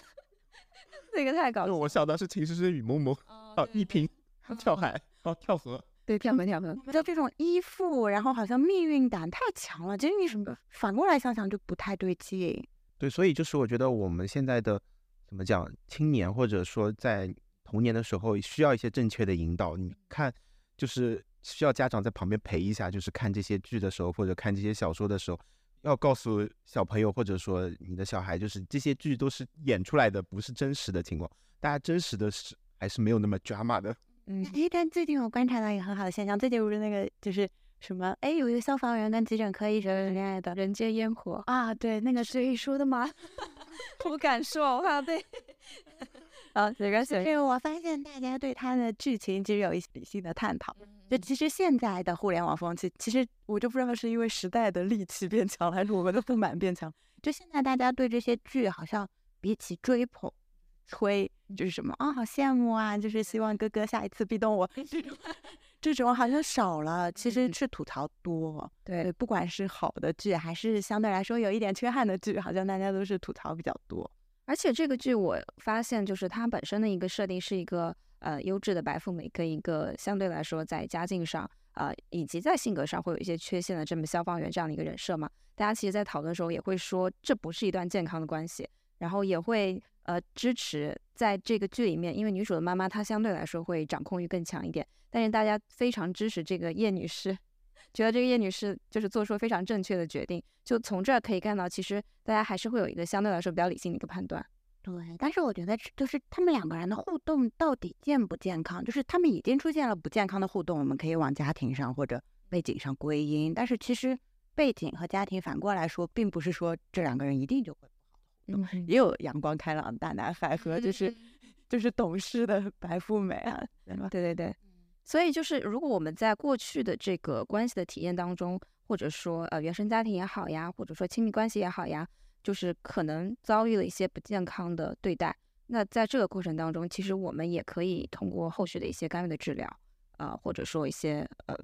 那个太搞笑。我想到是《情深深雨蒙蒙》啊，一萍 跳海啊，跳河。对，跳河跳河，就这种依附，然后好像命运感太强了。其实你什么反过来想想就不太对劲。对，所以就是我觉得我们现在的怎么讲，青年或者说在童年的时候需要一些正确的引导。你看，就是需要家长在旁边陪一下，就是看这些剧的时候或者看这些小说的时候，要告诉小朋友或者说你的小孩，就是这些剧都是演出来的，不是真实的情况。大家真实的是还是没有那么 drama 的。嗯，哎，但最近我观察到一个很好的现象，最近不是那个就是什么，哎，有一个消防员跟急诊科医生恋爱的人间烟火啊，对，那个是以说的吗？不敢说，我怕被。啊，没关系因为我发现大家对他的剧情其实有一些理性的探讨。就其实现在的互联网风气，其实我就不知道是因为时代的戾气变强，还是我们的不满变强。就现在大家对这些剧好像比起追捧。吹就是什么啊，好羡慕啊！就是希望哥哥下一次壁咚我 这种，这种好像少了，其实是吐槽多。对，不管是好的剧，还是相对来说有一点缺憾的剧，好像大家都是吐槽比较多。而且这个剧我发现，就是它本身的一个设定是一个呃优质的白富美，跟一个相对来说在家境上啊以及在性格上会有一些缺陷的这么消防员这样的一个人设嘛。大家其实，在讨论的时候也会说，这不是一段健康的关系，然后也会。呃，支持在这个剧里面，因为女主的妈妈她相对来说会掌控欲更强一点，但是大家非常支持这个叶女士，觉得这个叶女士就是做出了非常正确的决定。就从这儿可以看到，其实大家还是会有一个相对来说比较理性的一个判断。对，但是我觉得就是他们两个人的互动到底健不健康，就是他们已经出现了不健康的互动，我们可以往家庭上或者背景上归因。但是其实背景和家庭反过来说，并不是说这两个人一定就会 也有阳光开朗的大男孩和就是 就是懂事的白富美啊，对吧？对对对。所以就是，如果我们在过去的这个关系的体验当中，或者说呃原生家庭也好呀，或者说亲密关系也好呀，就是可能遭遇了一些不健康的对待，那在这个过程当中，其实我们也可以通过后续的一些干预的治疗，啊，或者说一些呃，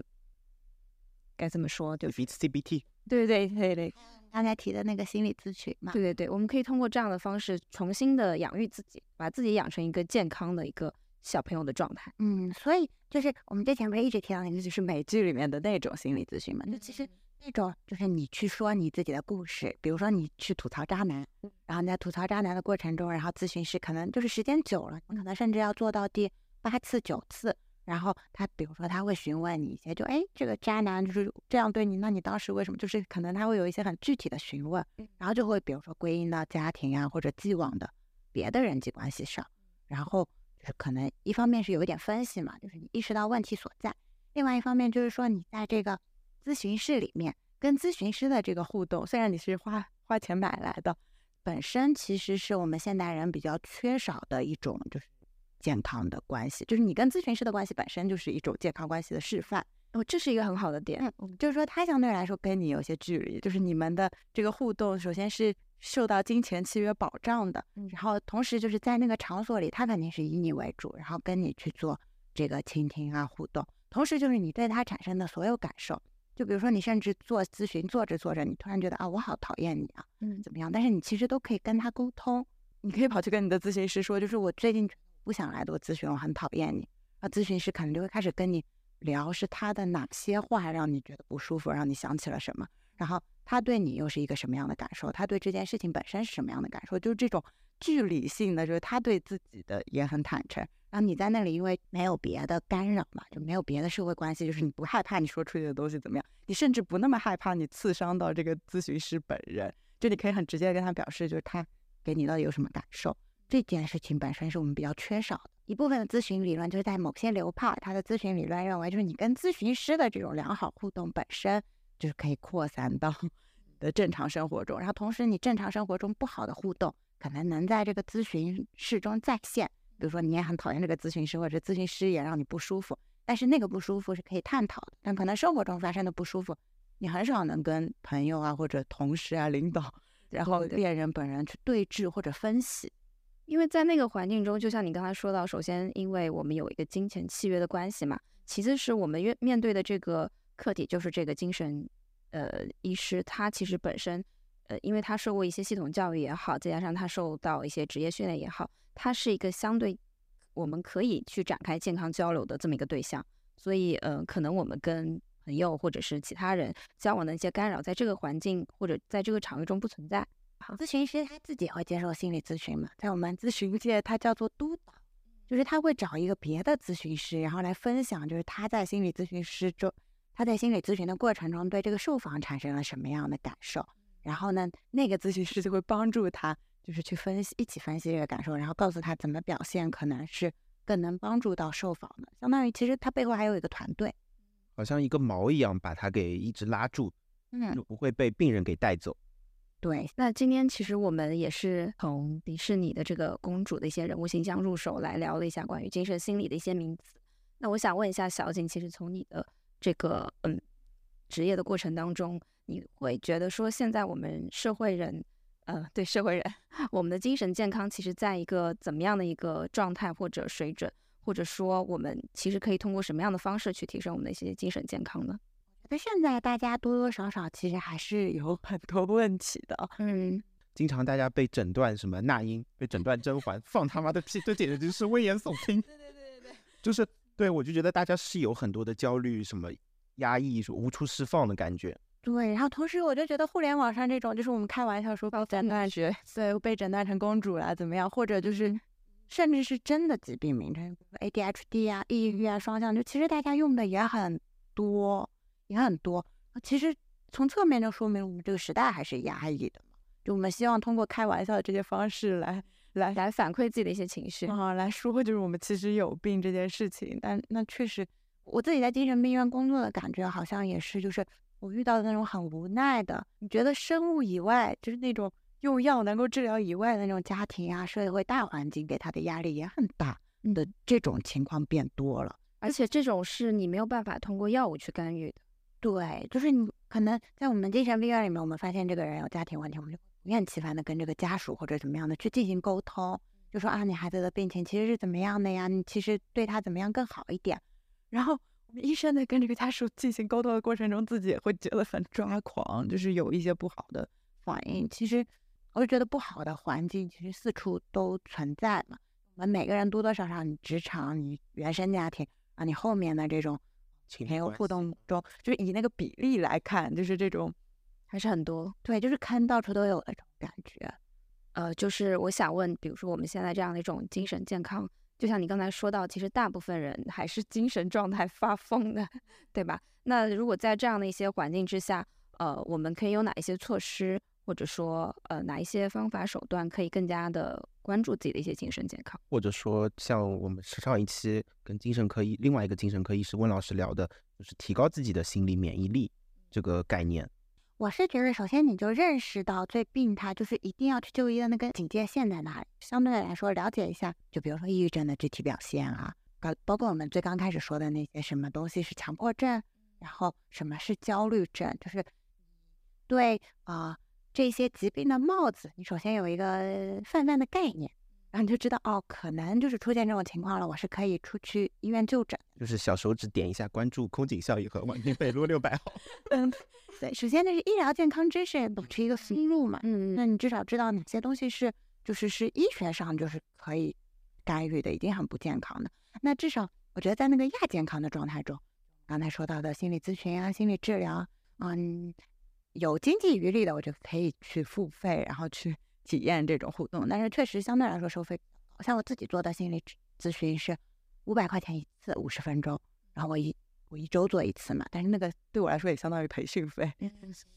该怎么说，就 CBT，对对对对对，刚才提的那个心理咨询嘛，对对对，我们可以通过这样的方式重新的养育自己，把自己养成一个健康的一个。小朋友的状态，嗯，所以就是我们之前不是一直提到那个，就是美剧里面的那种心理咨询嘛？就其实那种就是你去说你自己的故事，比如说你去吐槽渣男，然后你在吐槽渣男的过程中，然后咨询师可能就是时间久了，你可能甚至要做到第八次九次，然后他比如说他会询问你一些，就哎这个渣男就是这样对你，那你当时为什么？就是可能他会有一些很具体的询问，然后就会比如说归因到家庭啊或者既往的别的人际关系上，然后。就是可能一方面是有一点分析嘛，就是你意识到问题所在；另外一方面就是说你在这个咨询室里面跟咨询师的这个互动，虽然你是花花钱买来的，本身其实是我们现代人比较缺少的一种就是健康的关系，就是你跟咨询师的关系本身就是一种健康关系的示范。哦，这是一个很好的点，就是说他相对来说跟你有些距离，就是你们的这个互动，首先是。受到金钱契约保障的，然后同时就是在那个场所里，他肯定是以你为主，然后跟你去做这个倾听啊互动。同时就是你对他产生的所有感受，就比如说你甚至做咨询做着做着，你突然觉得啊我好讨厌你啊，嗯怎么样？但是你其实都可以跟他沟通，你可以跑去跟你的咨询师说，就是我最近不想来做咨询，我很讨厌你。那，咨询师可能就会开始跟你聊，是他的哪些话让你觉得不舒服，让你想起了什么，然后。他对你又是一个什么样的感受？他对这件事情本身是什么样的感受？就是这种距离性的，就是他对自己的也很坦诚。然后你在那里，因为没有别的干扰嘛，就没有别的社会关系，就是你不害怕你说出去的东西怎么样，你甚至不那么害怕你刺伤到这个咨询师本人，就你可以很直接的跟他表示，就是他给你到底有什么感受。这件事情本身是我们比较缺少的一部分的咨询理论，就是在某些流派，他的咨询理论认为，就是你跟咨询师的这种良好互动本身。就是可以扩散到的正常生活中，然后同时你正常生活中不好的互动，可能能在这个咨询室中再现。比如说你也很讨厌这个咨询师，或者咨询师也让你不舒服，但是那个不舒服是可以探讨的。但可能生活中发生的不舒服，你很少能跟朋友啊或者同事啊、领导，然后恋人本人去对峙或者分析。因为在那个环境中，就像你刚才说到，首先因为我们有一个金钱契约的关系嘛，其次是我们面面对的这个。客体就是这个精神，呃，医师他其实本身，呃，因为他受过一些系统教育也好，再加上他受到一些职业训练也好，他是一个相对我们可以去展开健康交流的这么一个对象。所以，呃，可能我们跟朋友或者是其他人交往的一些干扰，在这个环境或者在这个场域中不存在。好，咨询师他自己会接受心理咨询嘛？在我们咨询界，他叫做督导，就是他会找一个别的咨询师，然后来分享，就是他在心理咨询师中。他在心理咨询的过程中对这个受访产生了什么样的感受？然后呢，那个咨询师就会帮助他，就是去分析，一起分析这个感受，然后告诉他怎么表现可能是更能帮助到受访的。相当于其实他背后还有一个团队，好像一个锚一样，把他给一直拉住，嗯，就不会被病人给带走。对，那今天其实我们也是从迪士尼的这个公主的一些人物形象入手来聊了一下关于精神心理的一些名词。那我想问一下小景，其实从你的这个嗯，职业的过程当中，你会觉得说，现在我们社会人，呃，对社会人，我们的精神健康其实在一个怎么样的一个状态或者水准，或者说我们其实可以通过什么样的方式去提升我们的一些精神健康呢？那现在大家多多少少其实还是有很多问题的，嗯，经常大家被诊断什么那英，被诊断甄嬛，放他妈的屁，这简直就是危言耸听，对对对对对，就是。对，我就觉得大家是有很多的焦虑，什么压抑，说无处释放的感觉。对，然后同时我就觉得互联网上这种，就是我们开玩笑说被诊断学，对，被诊断成公主了怎么样？或者就是甚至是真的疾病名称，ADHD 啊、抑郁啊、双向，就其实大家用的也很多，也很多。其实从侧面就说明我们这个时代还是压抑的嘛。就我们希望通过开玩笑的这些方式来来来反馈自己的一些情绪。啊，来说就是我们其实有病这件事情。但那确实，我自己在精神病院工作的感觉，好像也是，就是我遇到的那种很无奈的，你觉得生物以外，就是那种用药能够治疗以外的那种家庭啊、社会大环境给他的压力也很大的这种情况变多了。而且这种是你没有办法通过药物去干预的。对，就是你可能在我们精神病院里面，我们发现这个人有家庭问题，我们就不厌其烦的跟这个家属或者怎么样的去进行沟通，就说啊，你孩子的病情其实是怎么样的呀？你其实对他怎么样更好一点。然后我们医生在跟这个家属进行沟通的过程中，自己也会觉得很抓狂，就是有一些不好的反应。其实我就觉得不好的环境其实四处都存在嘛，我们每个人多多少少，你职场、你原生家庭啊，你后面的这种。朋友互动中，就是以那个比例来看，就是这种还是很多。对，就是看到处都有那种感觉。呃，就是我想问，比如说我们现在这样的一种精神健康，就像你刚才说到，其实大部分人还是精神状态发疯的，对吧？那如果在这样的一些环境之下，呃，我们可以有哪一些措施？或者说，呃，哪一些方法手段可以更加的关注自己的一些精神健康？或者说，像我们上一期跟精神科医另外一个精神科医师温老师聊的，就是提高自己的心理免疫力这个概念。我是觉得，首先你就认识到最病态，就是一定要去就医的那个警戒线在哪里。相对来说，了解一下，就比如说抑郁症的具体表现啊，包包括我们最刚开始说的那些什么东西是强迫症，然后什么是焦虑症，就是对啊。这些疾病的帽子，你首先有一个泛泛的概念，然后你就知道哦，可能就是出现这种情况了，我是可以出去医院就诊。就是小手指点一下关注空警效应和万金北路六百号。嗯，对，首先就是医疗健康知识保持一个思路嘛，嗯，那你至少知道哪些东西是就是是医学上就是可以干预的，一定很不健康的。那至少我觉得在那个亚健康的状态中，刚才说到的心理咨询啊、心理治疗，嗯。有经济余力的，我就可以去付费，然后去体验这种互动。但是确实相对来说收费，像我自己做的心理咨询是五百块钱一次，五十分钟，然后我一我一周做一次嘛。但是那个对我来说也相当于培训费。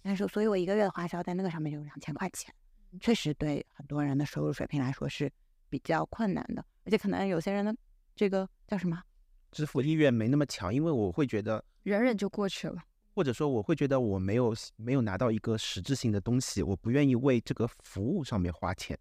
但是所以，我一个月的花销在那个上面就两千块钱，确实对很多人的收入水平来说是比较困难的。而且可能有些人的这个叫什么支付意愿没那么强，因为我会觉得忍忍就过去了。或者说，我会觉得我没有没有拿到一个实质性的东西，我不愿意为这个服务上面花钱，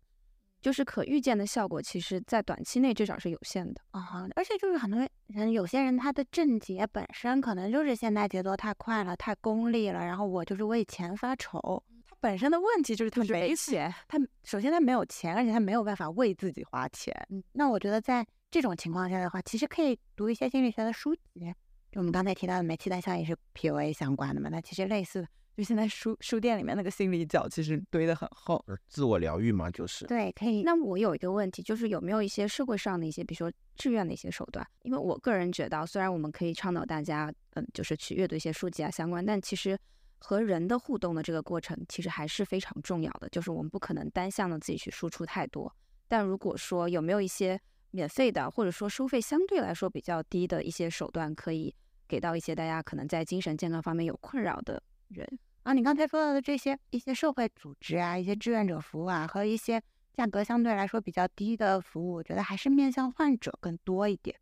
就是可预见的效果，其实在短期内至少是有限的啊。而且就是很多人，有些人他的症结本身可能就是现代节奏太快了，太功利了，然后我就是为钱发愁。他本身的问题就是他没钱，他首先他没有钱，而且他没有办法为自己花钱。那我觉得在这种情况下的话，其实可以读一些心理学的书籍。我们刚才提到的煤气灯效应是 PUA 相关的嘛？那其实类似，就现在书书店里面那个心理角其实堆得很厚，自我疗愈嘛，就是对，可以。那我有一个问题，就是有没有一些社会上的一些，比如说志愿的一些手段？因为我个人觉得，虽然我们可以倡导大家，嗯，就是去阅读一些书籍啊相关，但其实和人的互动的这个过程，其实还是非常重要的。就是我们不可能单向的自己去输出太多。但如果说有没有一些免费的，或者说收费相对来说比较低的一些手段，可以。给到一些大家可能在精神健康方面有困扰的人啊，你刚才说到的这些一些社会组织啊，一些志愿者服务啊，和一些价格相对来说比较低的服务，我觉得还是面向患者更多一点，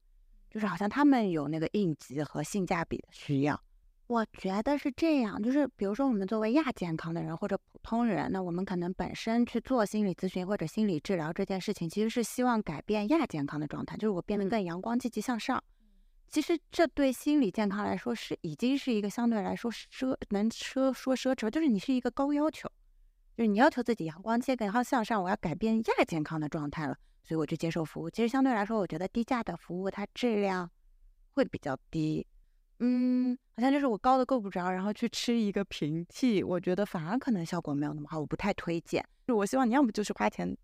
就是好像他们有那个应急和性价比的需要。我觉得是这样，就是比如说我们作为亚健康的人或者普通人，那我们可能本身去做心理咨询或者心理治疗这件事情，其实是希望改变亚健康的状态，就是我变得更阳光、积极向上。其实这对心理健康来说是已经是一个相对来说奢能奢说奢侈，就是你是一个高要求，就是你要求自己阳光、健康、向上，我要改变亚健康的状态了，所以我去接受服务。其实相对来说，我觉得低价的服务它质量会比较低，嗯，好像就是我高的够不着，然后去吃一个平替，我觉得反而可能效果没有那么好，我不太推荐。就我希望你要么就是花钱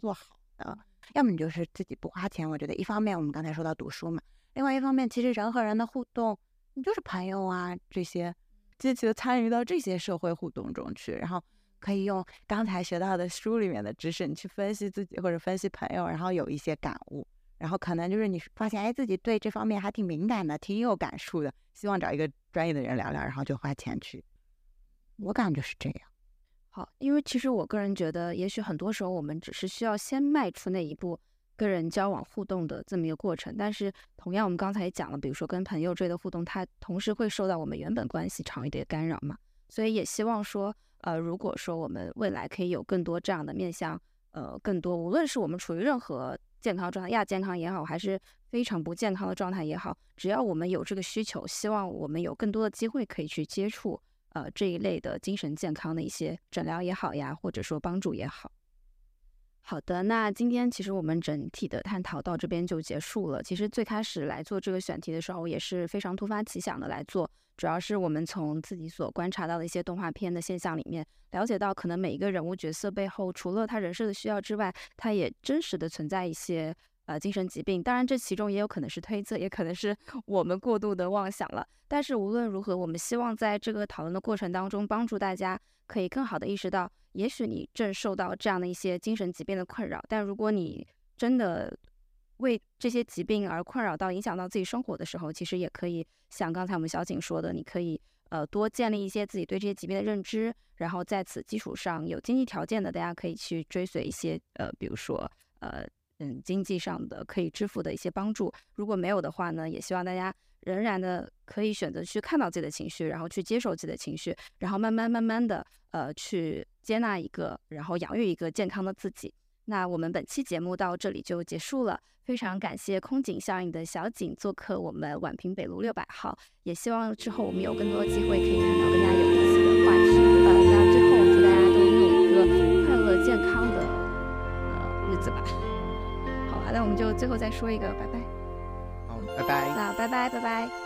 做好的，要么你就是自己不花钱。我觉得一方面我们刚才说到读书嘛。另外一方面，其实人和人的互动，你就是朋友啊，这些积极的参与到这些社会互动中去，然后可以用刚才学到的书里面的知识，你去分析自己或者分析朋友，然后有一些感悟，然后可能就是你发现，哎，自己对这方面还挺敏感的，挺有感触的，希望找一个专业的人聊聊，然后就花钱去。我感觉是这样。好，因为其实我个人觉得，也许很多时候我们只是需要先迈出那一步，跟人交往互动的这么一个过程。但是同样，我们刚才也讲了，比如说跟朋友之类的互动，它同时会受到我们原本关系长一点的干扰嘛。所以也希望说，呃，如果说我们未来可以有更多这样的面向，呃，更多无论是我们处于任何健康状态，亚健康也好，还是非常不健康的状态也好，只要我们有这个需求，希望我们有更多的机会可以去接触。呃，这一类的精神健康的一些诊疗也好呀，或者说帮助也好。好的，那今天其实我们整体的探讨到这边就结束了。其实最开始来做这个选题的时候，也是非常突发奇想的来做，主要是我们从自己所观察到的一些动画片的现象里面，了解到可能每一个人物角色背后，除了他人设的需要之外，他也真实的存在一些。呃，精神疾病，当然这其中也有可能是推测，也可能是 我们过度的妄想了。但是无论如何，我们希望在这个讨论的过程当中，帮助大家可以更好的意识到，也许你正受到这样的一些精神疾病的困扰。但如果你真的为这些疾病而困扰到影响到自己生活的时候，其实也可以像刚才我们小景说的，你可以呃多建立一些自己对这些疾病的认知，然后在此基础上有经济条件的，大家可以去追随一些呃，比如说呃。嗯，经济上的可以支付的一些帮助，如果没有的话呢，也希望大家仍然的可以选择去看到自己的情绪，然后去接受自己的情绪，然后慢慢慢慢的呃去接纳一个，然后养育一个健康的自己。那我们本期节目到这里就结束了，非常感谢空警效应的小景做客我们宛平北路六百号，也希望之后我们有更多机会可以看到更加有意思的话题。呃，那最后祝大家都拥有一个快乐健康的呃日子吧。那我们就最后再说一个拜拜。好，拜拜。那拜拜，拜拜。